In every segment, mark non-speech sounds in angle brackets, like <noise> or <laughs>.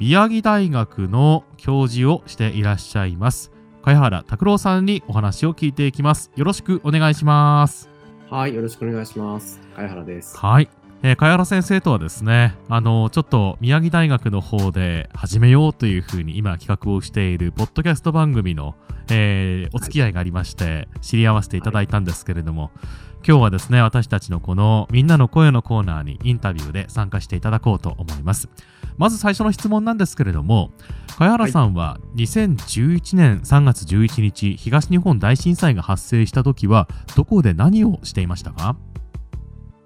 宮城大学の教授をしていらっしゃいます。茅原拓郎さんにお話を聞いていきます。よろしくお願いします。はいよろしくお願いします。茅原です。はい。えー、茅原先生とはですね、あのちょっと宮城大学の方で始めようというふうに今企画をしているポッドキャスト番組の、えー、お付き合いがありまして、知り合わせていただいたんですけれども、今日はですね、私たちのこのみんなの声のコーナーにインタビューで参加していただこうと思います。まず最初の質問なんですけれども、茅原さんは2011年3月11日、東日本大震災が発生した時は、どこで何をしていましたか？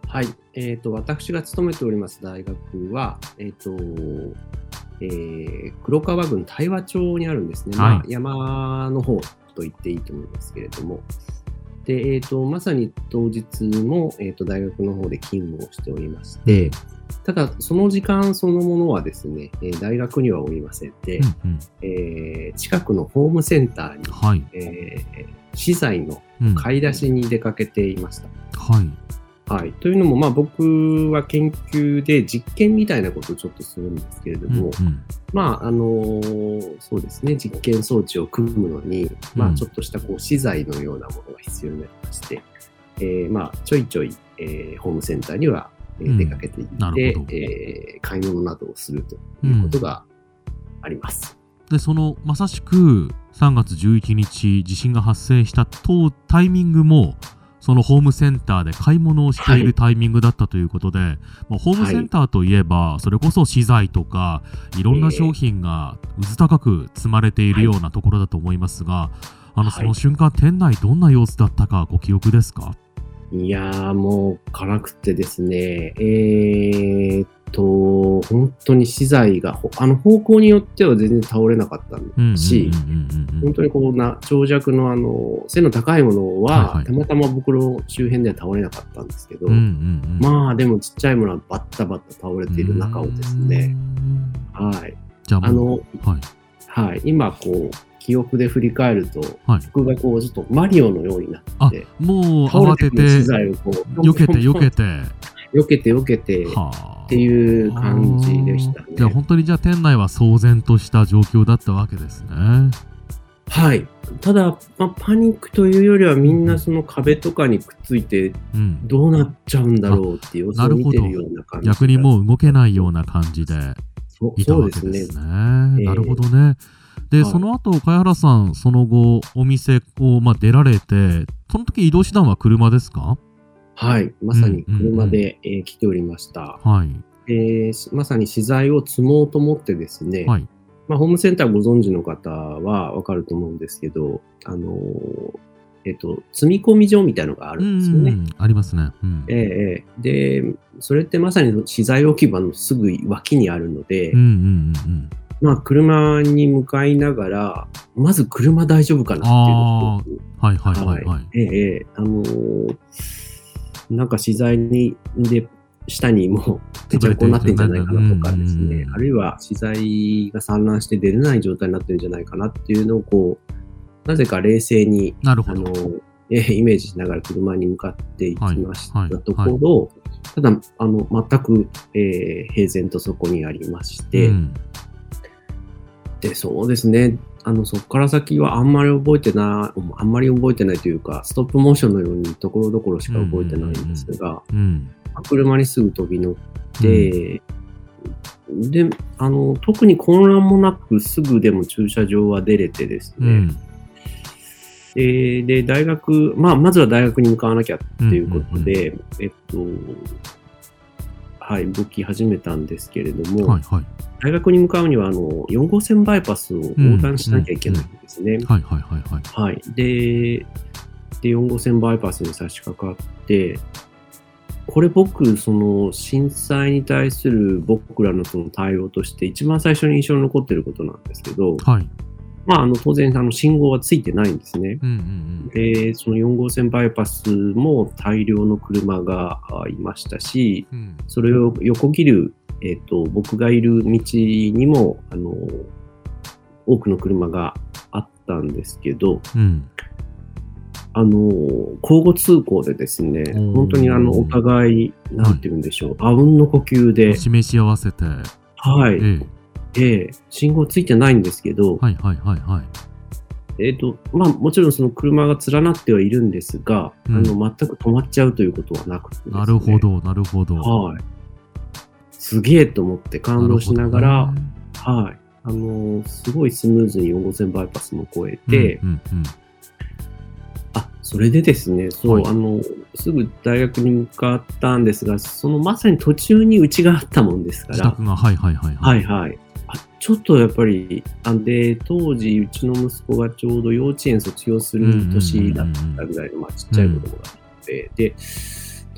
はい、えーと、私が勤めております大学は、えーとえー、黒川郡大和町にあるんですね、はい、まあ、山の方と言っていいと思いますけれども、でえーと、まさに当日も、えーと、大学の方で勤務をしておりまして、ただ、その時間そのものはですね、えー、大学にはおりませんで、うんうん、えー、近くのホームセンターに、はい、えー、資材の買い出しに出かけていました。うん、はいはい。というのも、まあ僕は研究で実験みたいなことをちょっとするんですけれども、うんうん、まあ、あのー、そうですね、実験装置を組むのに、まあちょっとしたこう資材のようなものが必要になりまして、えー、まあちょいちょい、えー、ホームセンターには出かけていって、うん、えー、買い物などをするということがあります。うん、で、そのまさしく3月11日地震が発生した当タイミングも、そのホームセンターで買い物をしているタイミングだったということで、はい、まあ、ホームセンターといえば、それこそ資材とかいろんな商品がうず高く積まれているようなところだと思いますが、あのその瞬間、店内どんな様子だったかご記憶ですか？いやーもう辛くてですね、えー、と、本当に資材が、あの方向によっては全然倒れなかったし、本当にこうな、長尺のあの、背の高いものは、たまたま僕の周辺では倒れなかったんですけど、まあでもちっちゃいものはバッタバッタ倒れている中をですね、はい。あの、はい、はい、今こう、記憶で振り返ると、はい、僕がこう、ちょっとマリオのようになって、もう慌てて、資材をこう、避けて <laughs> 避けて、避けて避けて、はあっていう感じでしたね。じゃあ本当にじゃあ店内は騒然とした状況だったわけですね。はい。ただ、まあ、パニックというよりはみんなその壁とかにくっついてどうなっちゃうんだろうっていう様子を見てるような感じ、逆にもう動けないような感じでいたわけですね。すねなるほどね。で、はい、その後、茅原さん、その後、お店を、まあ、出られて、その時移動手段は車ですか？はい、まさに車で、え来ておりました。はい。えー、まさに資材を積もうと思ってですね、はい、まあ、ホームセンターご存知の方はわかると思うんですけど、あのー、えっ、と、積み込み場みたいのがあるんですよね。ありますね。うん、ええー、で、それってまさに資材置き場のすぐ脇にあるので、うんうんうんまあ、車に向かいながら、まず車大丈夫かなっていうはいはいはい、はい。ええー、あのーなんか資材に、で、下にもう、ぺちゃこになってんじゃないかなとかですね、あるいは資材が散乱して出れない状態になってるんじゃないかなっていうのを、こう、なぜか冷静に、なるほど。あの、えイメージしながら車に向かっていきましたところ、ただ、あの、全く、えー、平然とそこにありまして、うん、で、そうですね。あの、そこから先はあんまり覚えてない、あんまり覚えてないというか、ストップモーションのようにところどころしか覚えてないんですが、車にすぐ飛び乗って、うん、で、あの、特に混乱もなくすぐでも駐車場は出れてですね、うん。えー、で、大学、まあ、まずは大学に向かわなきゃっていうことで、えっと、はい、動き始めたんですけれども、はいはい、大学に向かうにはあの4号線バイパスを横断しなきゃいけないんですね。はいはいはいはい。はい、でで、4号線バイパスに差し掛かって、これ僕、その震災に対する僕らのその対応として一番最初に印象に残ってることなんですけど、はい。まあ、あの当然あの信号はついてないんですね。うんうんで、その4号線バイパスも大量の車があいましたし、うん。うん。それを横切る、えっと僕がいる道にもあの多くの車があったんですけど、うん。あの交互通行でですね本当にあのお互い、なんて言うんでしょう、あうんの呼吸で、示し合わせて。はい、ええ。ええ信号ついてないんですけど、はいはいはいはい。えっ、と、まあもちろんその車が連なってはいるんですが、うんあの全く止まっちゃうということはなくてね、なるほど、なるほど。はい。すげえと思って感動しながら、ねはい。あのーすごいスムーズに4号線バイパスも越えて、うんうんあ、それでですね、そう、はいあの、すぐ大学に向かったんですが、そのまさに途中にうちがあったもんですから、自宅が、はいはいはい。はいはい。あちょっとやっぱり、あで、当時、うちの息子がちょうど幼稚園卒業する年だったぐらいの、まあ、ちっちゃい子供がいて、で、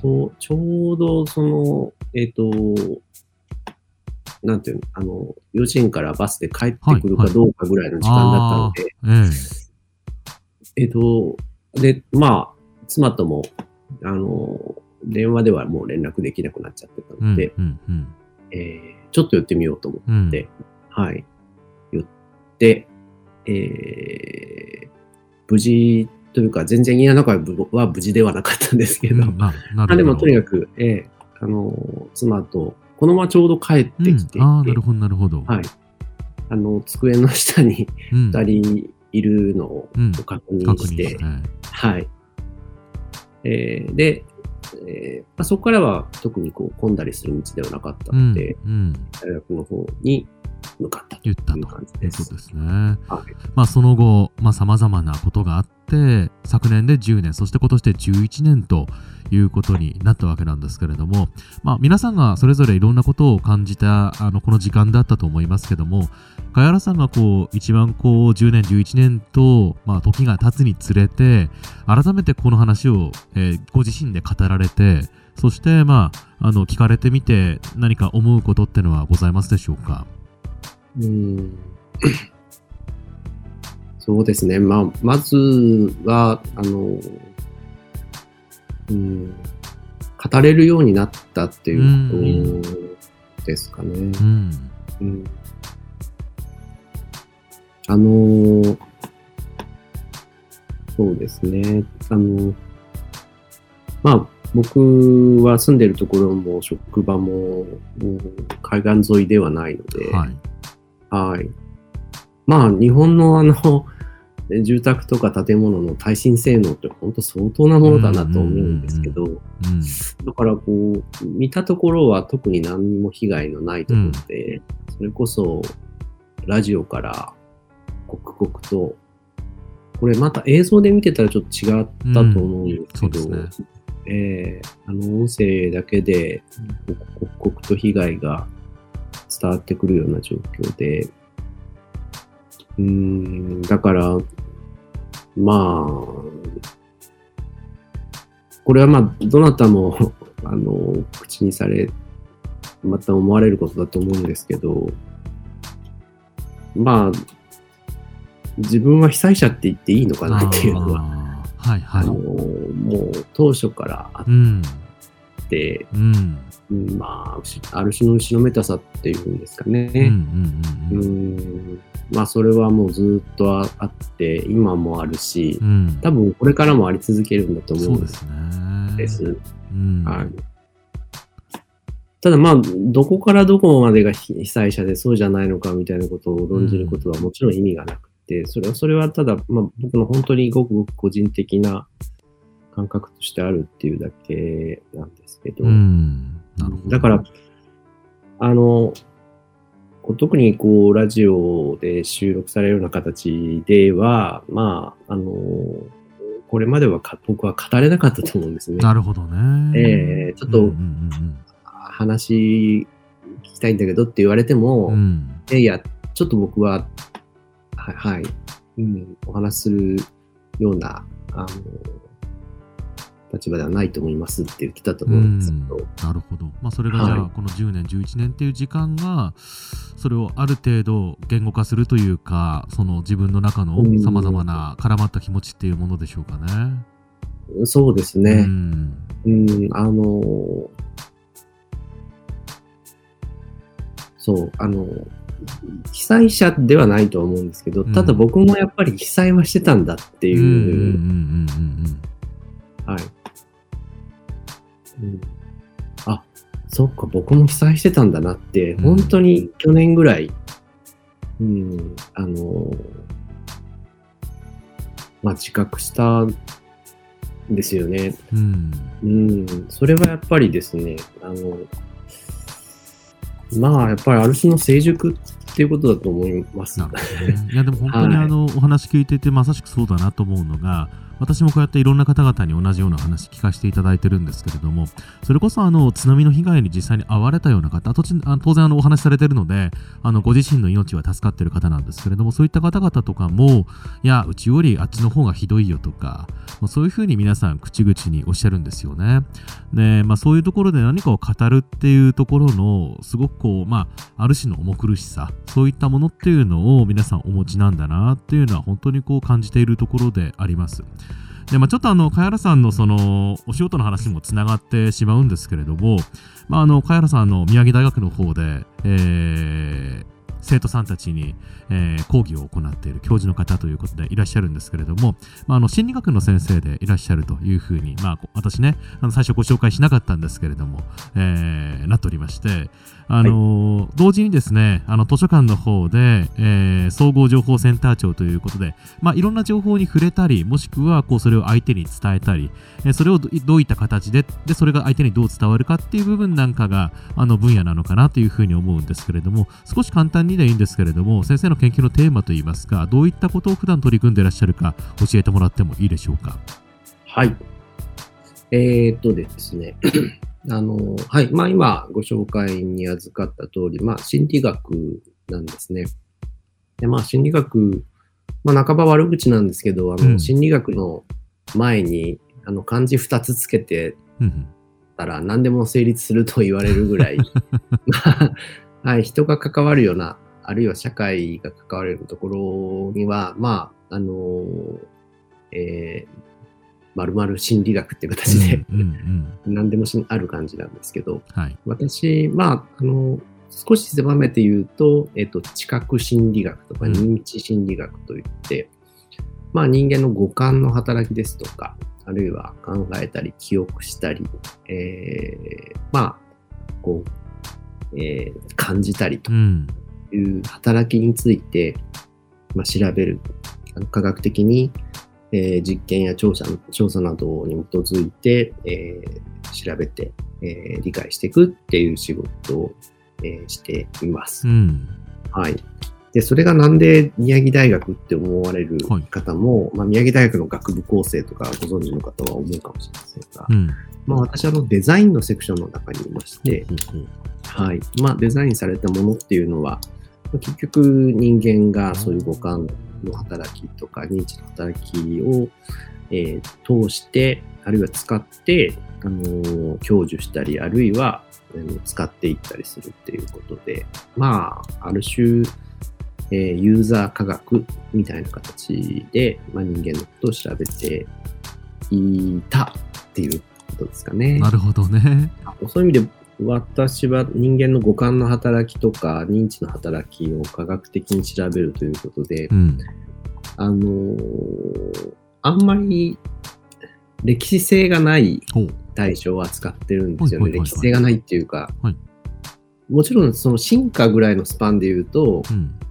とちょうどその、えっ、と、なんていうの、あの、幼稚園からバスで帰ってくるかどうかぐらいの時間だったので、ええ。えっ、と、で、まあ、妻とも、あの、電話ではもう連絡できなくなっちゃってたうんので、うんうんえーちょっと寄ってみようと思って、うん。ではい。寄って、えー無事というか、全然家の中は無事ではなかったんですけど、うん。まあでもとにかく、ええあの、妻と、このままちょうど帰ってきてうん、ああ、なるほどなるほど。はい。あの、机の下にうん二人いるのをうん確認して、して。はい。えーで、えーまあ、そこからは特にこう混んだりする道ではなかったうんので、うん。大学の方に向かったという言ったと感じですいうこと。ですね。はいまあその後、まあ様々なことがあって、昨年で10年、そして今年で11年ということになったわけなんですけれども、まあ皆さんがそれぞれいろんなことを感じたあのこの時間だったと思いますけども、茅原さんがこう一番こう10年、11年と、まあ時が経つにつれて、改めてこの話を、えーご自身で語られて、そしてまあ、あの聞かれてみて何か思うことってのはございますでしょうか？うんそうですね。まあ、まずは、あの、うん、語れるようになったっていうことですかね。うん。うんあのーそうですね。あの、まあ、僕は住んでるところも職場も、うん海岸沿いではないので、はい。はい。まあ、日本のあの、<laughs> 住宅とか建物の耐震性能って本当相当なものだなと思うんですけど、うん。だからこう、見たところは特に何にも被害のないところで、それこそラジオから刻々と、これまた映像で見てたらちょっと違ったと思うんですけど、うんそうですえーあの音声だけで刻々と被害が伝わってくるような状況で、うーん、だから、まあ、これはまあ、どなたも、<laughs> あの、口にされ、また思われることだと思うんですけど、まあ、自分は被災者って言っていいのかなっていうのは、はいはい。あの、もう当初からあっうん。て、うん。うんまあ、しある種の後ろめたさっていうんですかね。まあそれはもうずっとああって今もあるしうん。多分これからもあり続けるんだと思そううんでですね。す。うん。はい、ただまあどこからどこまでが被被災者でそうじゃないのかみたいなことを論じることはもちろん意味がなくて、それはそれはただ、まあ、僕の本当にごくごく個人的な感覚としてあるっていうだけなんですけど、うん。なるほど。だから、あの、特にこう、ラジオで収録されるような形では、まあ、あの、これまではか僕は語れなかったと思うんですね。なるほどね。ええちょっと話聞きたいんだけどって言われても、うんいやちょっと僕は、はい、はい、うん、お話しするような、あの、立場ではないと思いますって言ってたと思うんですけど。なるほど。まあ、それがじゃあ、この10年、11年っていう時間が、それをある程度言語化するというか、その自分の中のさまざまな絡まった気持ちっていうものでしょうかね。そうですね。うん、うんあのそう、あの被災者ではないと思うんですけど、ただ僕もやっぱり被災はしてたんだっていう。はい。うん、あ、そっか、僕も被災してたんだなって、本当に去年ぐらい、うん、あの、まあ、自覚したんですよね。うん、うん、それはやっぱりですね、あの、まあ、やっぱりある種の成熟っていうことだと思います。ね、いや、でも本当にあの、<laughs> はい、お話聞いててまさしくそうだなと思うのが、私もこうやっていろんな方々に同じような話聞かせていただいてるんですけれども、それこそあの津波の被害に実際に遭われたような方、当然あのお話しされてるので、あのご自身の命は助かってる方なんですけれども、そういった方々とかも、いや、うちよりあっちの方がひどいよとか、そういうふうに皆さん口々におっしゃるんですよね。で、まあそういうところで何かを語るっていうところの、すごくこう、まあ、ある種の重苦しさ、そういったものっていうのを皆さんお持ちなんだなっていうのは本当にこう感じているところであります。で、まあ、ちょっとあの、茅原さんのその、お仕事の話にもつながってしまうんですけれども、まあ、あの、茅原さんの宮城大学の方で、えー、生徒さんたちに、えー、講義を行っている教授の方ということでいらっしゃるんですけれども、まあ、あの心理学の先生でいらっしゃるというふうに、まあ、私ねあの最初ご紹介しなかったんですけれども、えー、なっておりましてあの、はい、同時にですねあの図書館の方で、えー、総合情報センター長ということで、まあ、いろんな情報に触れたりもしくはこうそれを相手に伝えたり、えー、それをどういった形ででそれが相手にどう伝わるかっていう部分なんかがあの分野なのかなというふうに思うんですけれども少し簡単にでいいんですけれども先生の研究のテーマといいますかどういったことを普段取り組んでいらっしゃるか教えてもらってもいいでしょうか？はい。えー、っとですね。<clears throat> あの、はい。まあ今ご紹介に預かった通り、まあ心理学なんですね。で、まあ心理学、まあ半ば悪口なんですけど、あの、うん、心理学の前に、あの漢字2つつけてたら何でも成立すると言われるぐらい、<laughs> <laughs> <laughs> はい、人が関わるような、あるいは社会が関われるところには、まあ、あの、えー、まるまる心理学っていう形で、何でもある感じなんですけど、はい、私、まあ、あの、少し狭めて言うと、えっと、知覚心理学とか認知心理学といって、うん、まあ人間の五感の働きですとか、あるいは考えたり記憶したり、えー、まあ、こう、えー、感じたりという働きについて、まあ、調べる。科学的にえー、実験や調査調査などに基づいて、えー、調べて、えー、理解していくっていう仕事を、えー、しています。うん、はい。で、それがなんで宮城大学って思われる方も、はい、まあ、宮城大学の学部構成とかご存知の方は思うかもしれませんが、うん、まあ、私はのデザインのセクションの中にいまして、はい。まあ、デザインされたものっていうのは、結局人間がそういう五感の働きとか認知の働きを、えー、通して、あるいは使って、あのー、享受したり、あるいは、あの使っていったりするっていうことで、まあ、ある種、えー、ユーザー科学みたいな形で、まあ、人間のことを調べていたっていうことですかね。なるほどね。そういう意味で私は人間の五感の働きとか認知の働きを科学的に調べるということで、うん、あのー、あんまり歴史性がない対象を扱ってるんですよね。歴史性がないっていうか、はい、もちろんその進化ぐらいのスパンで言うと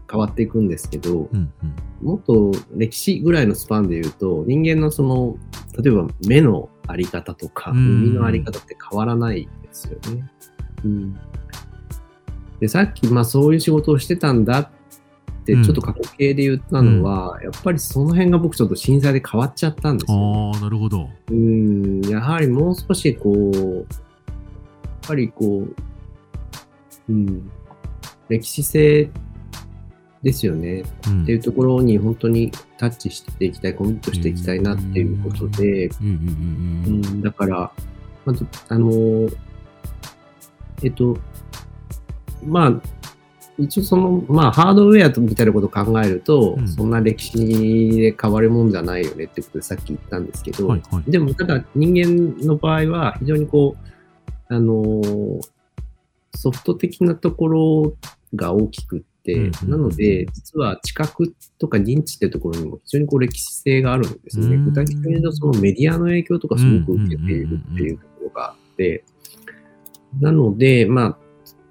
変わっていくんですけど、うんうん、もっと歴史ぐらいのスパンで言うと人間のその例えば目のあり方とか耳のあり方って変わらないですよね。うん、でさっき、まあ、そういう仕事をしてたんだってちょっと過去形で言ったのは、うん、やっぱりその辺が僕ちょっと震災で変わっちゃったんですよ、ああなるほど。うん。やはりもう少しこうやっぱりこう、うん、歴史性ですよね。うん。っていうところに本当にタッチしていきたい、コミットしていきたいなっていうことで、うんだから、まず、あのーえっと、まあ、一応その、まあ、ハードウェアとみたいなことを考えると、うん。そんな歴史で変わるもんじゃないよねってことでさっき言ったんですけど、はいはい。でも、ただ人間の場合は非常にこう、あのーソフト的なところが大きくって、うんなので、実は知覚とか認知ってところにも非常にこう歴史性があるんですね。うん具体的に言うと、そのメディアの影響とかすごく受けているっていうところがあって、なので、まあ、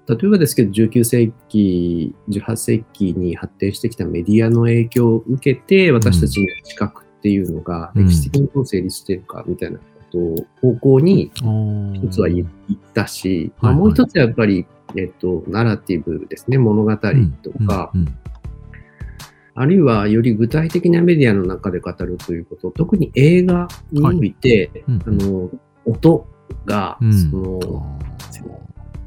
例えばですけど、19世紀、18世紀に発展してきたメディアの影響を受けて、私たちの知覚っていうのがうん。歴史的にどう成立しているかみたいなことを方向に一一つは言ったし、まあ、もう一つはやっぱり、えっと、ナラティブですね、物語とか、うんうんあるいはより具体的なメディアの中で語るということ、特に映画において、うんあの、音が、うん。その、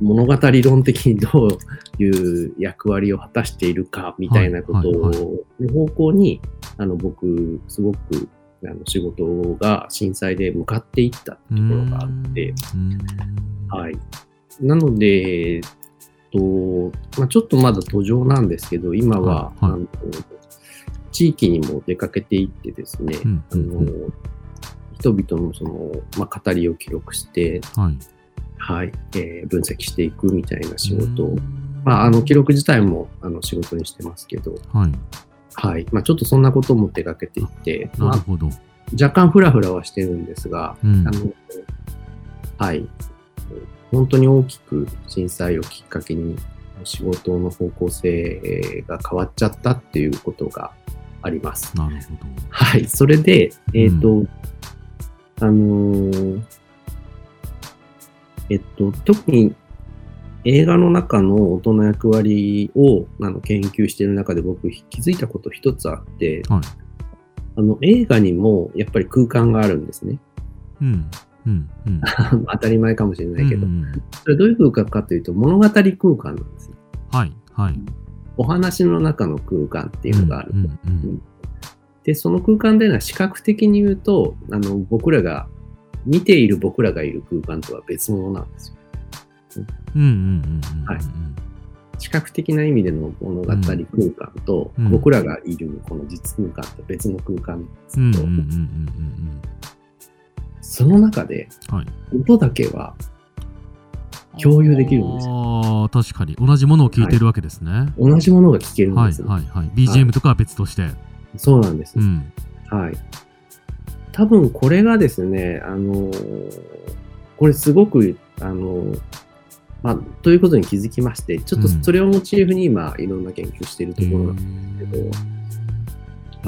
物語論的にどういう役割を果たしているかみたいなことはいはい。の方向に、あの、僕、すごく、あの、仕事が震災で向かっていったところがあって、うん。はい。なので、と、まあ、ちょっとまだ途上なんですけど、今は、はいはい。あの地域にも出かけていってですね、うんあの人々のその、まあ、語りを記録して、はい。はい、えー分析していくみたいな仕事を、うん。まあ、あの、記録自体も、あの、仕事にしてますけど、はい。はい。まあ、ちょっとそんなことも手掛けていて、まあ、なるほど。若干フラフラはしてるんですが、うん。あの、はい。本当に大きく震災をきっかけに仕事の方向性が変わっちゃったっていうことがあります。なるほどはい。それで、えっ、と、あのーえっと、特に映画の中の音の役割をあの研究している中で僕気づいたこと一つあって、はいあの映画にもやっぱり空間があるんですね。うんうんうん。<laughs> 当たり前かもしれないけど、うんそれどういう空間かというと物語空間なんですよ。はいはい。お話の中の空間っていうのがある。うんうんで、その空間というのは視覚的に言うと、あの僕らが、見ている僕らがいる空間とは別物なんですよ。視覚的な意味での物語空間と、うん。僕らがいるこの実空間と別の空間ですけど、うんうんうんうんその中でうんはい音だけは共有できるんですよ。ああ確かに同じものを聞いてるわけですね同じものが聞けるんはいですよ。はいはい BGM とかは別としてそうなんです。うんはい。多分これがですね、あのーこれすごく、あのーまあ、ということに気づきまして、ちょっとうんそれをモチーフに今、いろんな研究しているところなんですけ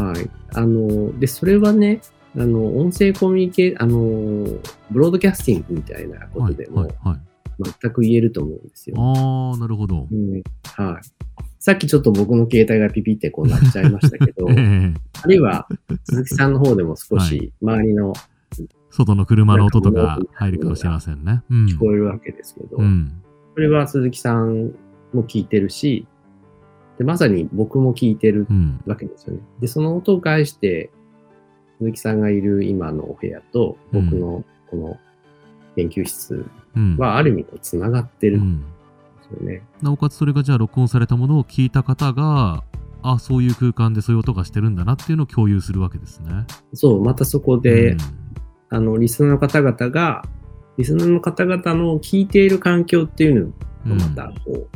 ど、はい。あのーで、それはね、あの、音声コミュニケあのーブロードキャスティングみたいなこはいとでもはいはい全く言えると思うんですよ。ああなるほど。うん、はい。さっきちょっと僕の携帯がピピってこうなっちゃいましたけど、<laughs> ええ。あるいは鈴木さんの方でも少し周りの外の車の音とか入るかもしれませんね。うん。聞こえるわけですけど、うん。それは鈴木さんも聞いてるし、でまさに僕も聞いてるうん。わけですよね。で、その音を介して、鈴木さんがいる今のお部屋と僕のこの研究室うんはある意味こうつながってるうんんですよね。なおかつそれがじゃあ録音されたものを聞いた方があそういう空間でそういう音がしてるんだなっていうのを共有するわけですね。そう、またそこで、うんあの、リスナーの方々が、リスナーの方々の聞いている環境っていうのがまたこ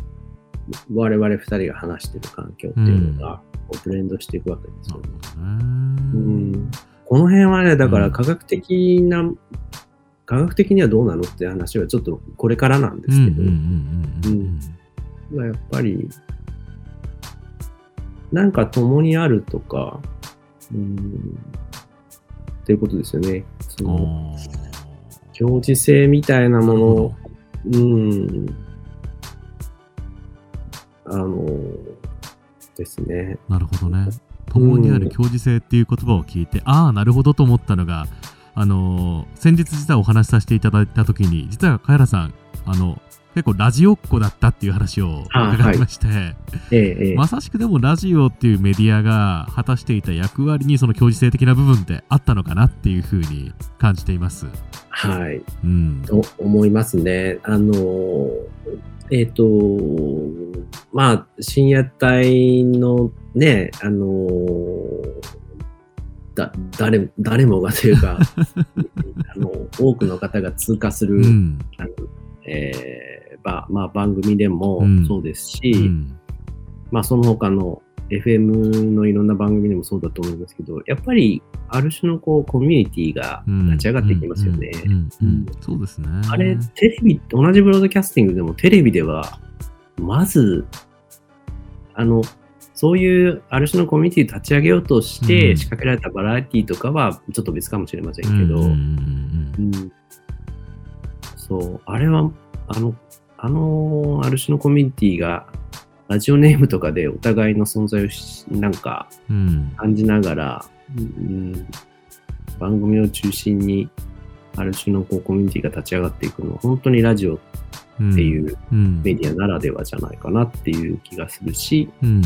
う、我々二人が話してる環境っていうのが、ブレンドしていくわけですなるよね。ほどね。うんこの辺はね、だかうんら科学的な、科学的にはどうなのって話はちょっとこれからなんでうんすけど、やっぱり、なんか共にあるとか、うん、っていうことですよね。そうん。のあ表示性みたいなーものうん、あの、ですね。なるほどね。共にある表示性っていう言葉を聞いて、ああ、なるほどと思ったのが、あのー先日実はお話しさせていただいたときに、実はカエラさん、あの、結構ラジオっ子だったっていう話を伺いまして、ええええまさしくでもラジオっていうメディアが果たしていた役割にその教授性的な部分ってあったのかなっていうふうに感じています。はい。うん。と思いますね。あの、えっ、と、まあ、深夜帯のね、あの、だ、誰、誰もがというか、<laughs> あの、多くの方が通過する、うん。あのえーばまあ、番組でもうん。そうですし、うん。まあ、その他の FM のいろんな番組でもそうだと思いますけど、やっぱり、ある種のこう、コミュニティがうん。立ち上がってきますよね。そうですね。あれ、テレビ、同じブロードキャスティングでもテレビでは、まず、あの、そういうある種のコミュニティを立ち上げようとしうん。て仕掛けられたバラエティとかはちょっと別かもしれませんけど、そう、あれは、あの、あの、ある種のコミュニティが、ラジオネームとかでお互いの存在をしなんかうん。うん感じながら、うん、番組を中心に、ある種のこうコミュニティが立ち上がっていくのは、本当にラジオっうんていううん。メディアならではじゃないかなっていう気がするし、うん。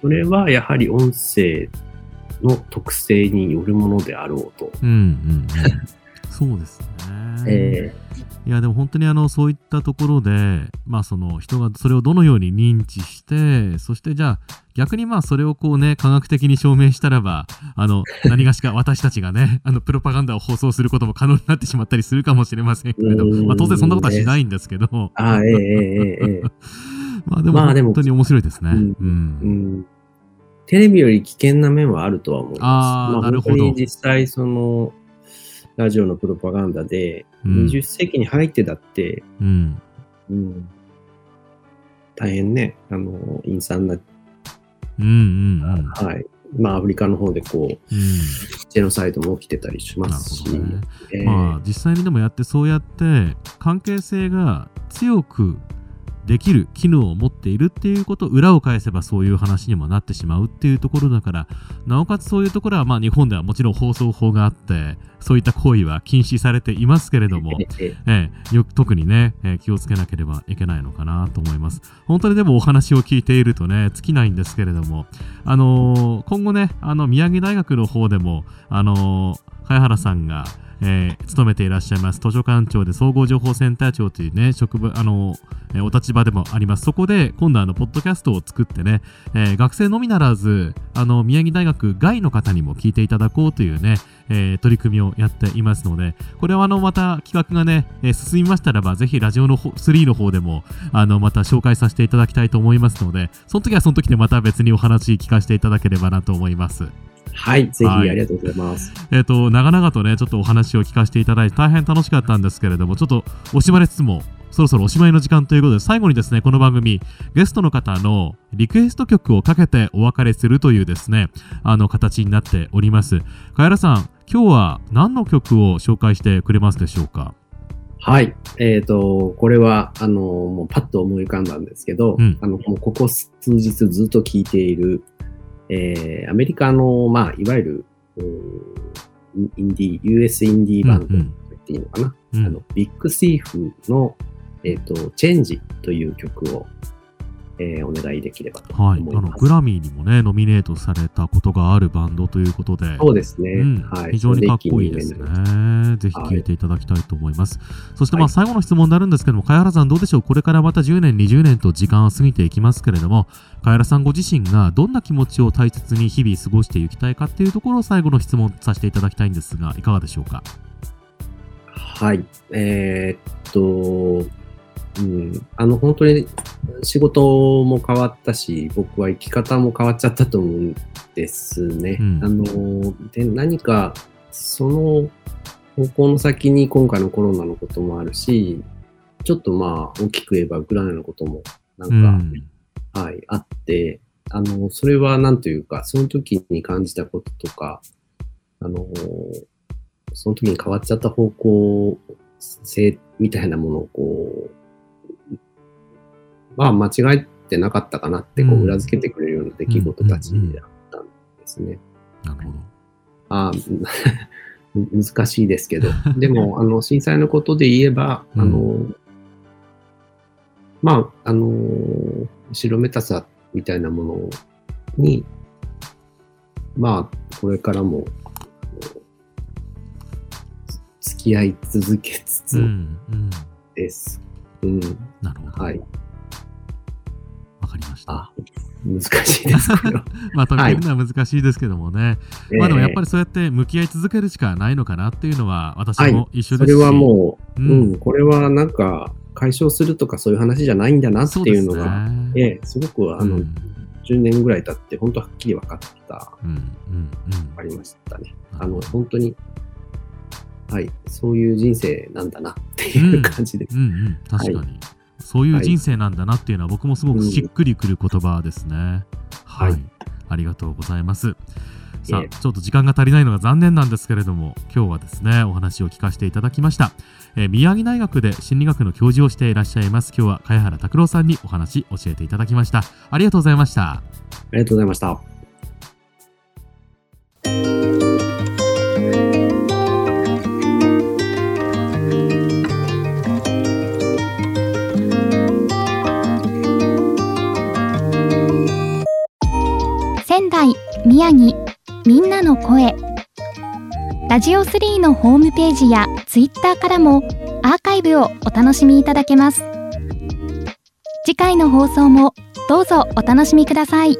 それはやはり音声の特性によるものであろうと。うんうんうん <laughs> そうですね。えいやでも本当にあのそういったところで、まあ、その人がそれをどのように認知してそしてじゃあ逆にまあそれをこうね科学的に証明したらばあの何がしか <laughs> 私たちがねあのプロパガンダを放送することも可能になってしまったりするかもしれませんけれど、うん。まあ、当然そんなことはしないんですけど、ああ、ええええええ。え <laughs> まあでも本当に面白いですね。うんうん。えうん。テレビより危険な面はあるとは思います。まあ、あーなるほど。本当に実際その、ラジオのプロパガンダで、うん。20世紀に入ってだって、うん。うん、大変ね、あの、陰惨な、うんうんうん。はい。まあ、アフリカの方でこう、うん。ジェノサイドも起きてたりしますし、ね。ええまあ実際にでもやってそうやって関係性が強くできる機能を持っているっていうこと裏を返せばそういう話にもなってしまうっていうところだからなおかつそういうところはまあ日本ではもちろん放送法があってそういった行為は禁止されていますけれども、<laughs> ええ、よく特にね、え気をつけなければいけないのかなと思います。本当にでもお話を聞いているとね、尽きないんですけれども、あのー今後ね、あの宮城大学の方でも、あのー茅原さんが、えー勤めていらっしゃいます図書館長で総合情報センター長というね、職場、あのえーお立場でもあります。そこで今度あの、ポッドキャストを作ってね、えー学生のみならず、あの、宮城大学外の方にも聞いていただこうというね、えー取り組みをやっていますので、これはあのまた企画がね、えー進みましたらば、ぜひラジオの方3の方でも、あの、また紹介させていただきたいと思いますので、その時はその時でまた別にお話聞かせていただければなと思います。はい、ぜひはいありがとうございます。えっ、と、長々とね、ちょっとお話を聞かせていただいて大変楽しかったんですけれども、ちょっと惜しまれつつも、そろそろおしまいの時間ということで、最後にですね、この番組、ゲストの方のリクエスト曲をかけてお別れするというですね、あの形になっております。かやらさん、今日は何の曲を紹介してくれますでしょうか？はい。えっ、と、これは、あの、もうパッと思い浮かんだんですけど、うんあの、もうここ数日ずっと聴いている、えーアメリカの、まあ、いわゆる、うーインディー、US インディーバンドとうんうん言っていいのかな？うんあの、ビッグシーフの、えっ、と、チェンジという曲を、えーお願いできればとはい、思います。あのグラミーにもねノミネートされたことがあるバンドということで、そうですね。うんはい。非常にかっこいいですね。ぜひ聞いていただきたいと思います。そしてまあはい最後の質問になるんですけども、茅原さんどうでしょう？これからまた10年、20年と時間は過ぎていきますけれども、茅原さんご自身がどんな気持ちを大切に日々過ごしていきたいかっていうところを最後の質問させていただきたいんですが、いかがでしょうか？はい。えーっと、うん、あの、本当に仕事も変わったし、僕は生き方も変わっちゃったと思うんですね。うんあの、で、何か、その方向の先に今回のコロナのこともあるし、ちょっとまあ、大きく言えばウクライナのことも、なんうか、ん。はい、あって、あの、それはなんというか、その時に感じたこととか、あの、その時に変わっちゃった方向性みたいなものをこう、まあ間違えてなかったかなってこう裏付けてくれるような出来事たちだったんですね。なるほど。あー <laughs> 難しいですけど、<laughs> でも、あの、震災のことで言えば、うんあの、まあ、あのー白メタサみたいなものに、まあ、これからも、付き合い続けつつうんうんです。うん。なるほど。はい。わかりました。あ、難しいですけど。<laughs> まとめるのは難しいですけどもね。まあでもやっぱり、りそうやって向き合い続けるしかないのかなっていうのは私はい。も一緒ですし、それはもう、ううん。ん、これはなんか、解消するとかそういう話じゃないんだなっていうのが、ね。ええ、すごく、あの、うん。10年ぐらい経って、本当はっきり分かった、うんうんうん。ありましたね。あの、本当に、はい、そういう人生なんだなっていう感じです。うんうん、確かに、はそういう人生なんだなっていうのは僕もすごくしっくりくる言葉ですね。はい、はいありがとうございます。さあ、ちょっと時間が足りないのが残念なんですけれども、今日はですね、お話を聞かせていただきました。えー宮城大学で心理学の教授をしていらっしゃいます。今日は茅原拓郎さんにお話教えていただきました。ありがとうございました。ありがとうございました。宮城みんなの声。ラジオ3のホームページやツイッターからもアーカイブをお楽しみいただけます。次回の放送もどうぞお楽しみください。